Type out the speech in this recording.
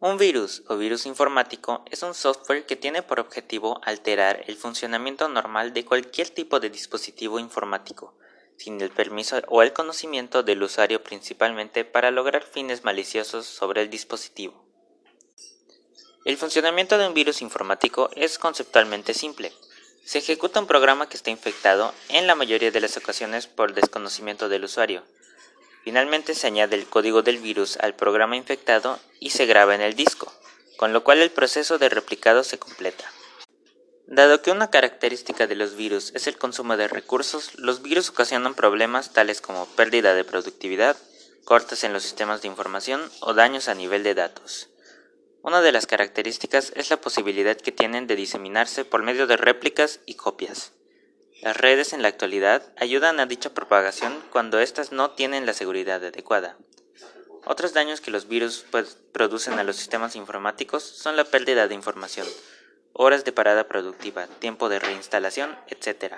Un virus o virus informático es un software que tiene por objetivo alterar el funcionamiento normal de cualquier tipo de dispositivo informático, sin el permiso o el conocimiento del usuario principalmente para lograr fines maliciosos sobre el dispositivo. El funcionamiento de un virus informático es conceptualmente simple. Se ejecuta un programa que está infectado en la mayoría de las ocasiones por desconocimiento del usuario Finalmente se añade el código del virus al programa infectado y se graba en el disco, con lo cual el proceso de replicado se completa. Dado que una característica de los virus es el consumo de recursos, los virus ocasionan problemas tales como pérdida de productividad, cortes en los sistemas de información o daños a nivel de datos. Una de las características es la posibilidad que tienen de diseminarse por medio de réplicas y copias. Las redes en la actualidad ayudan a dicha propagación cuando éstas no tienen la seguridad adecuada. Otros daños que los virus pues, producen a los sistemas informáticos son la pérdida de información, horas de parada productiva, tiempo de reinstalación, etc.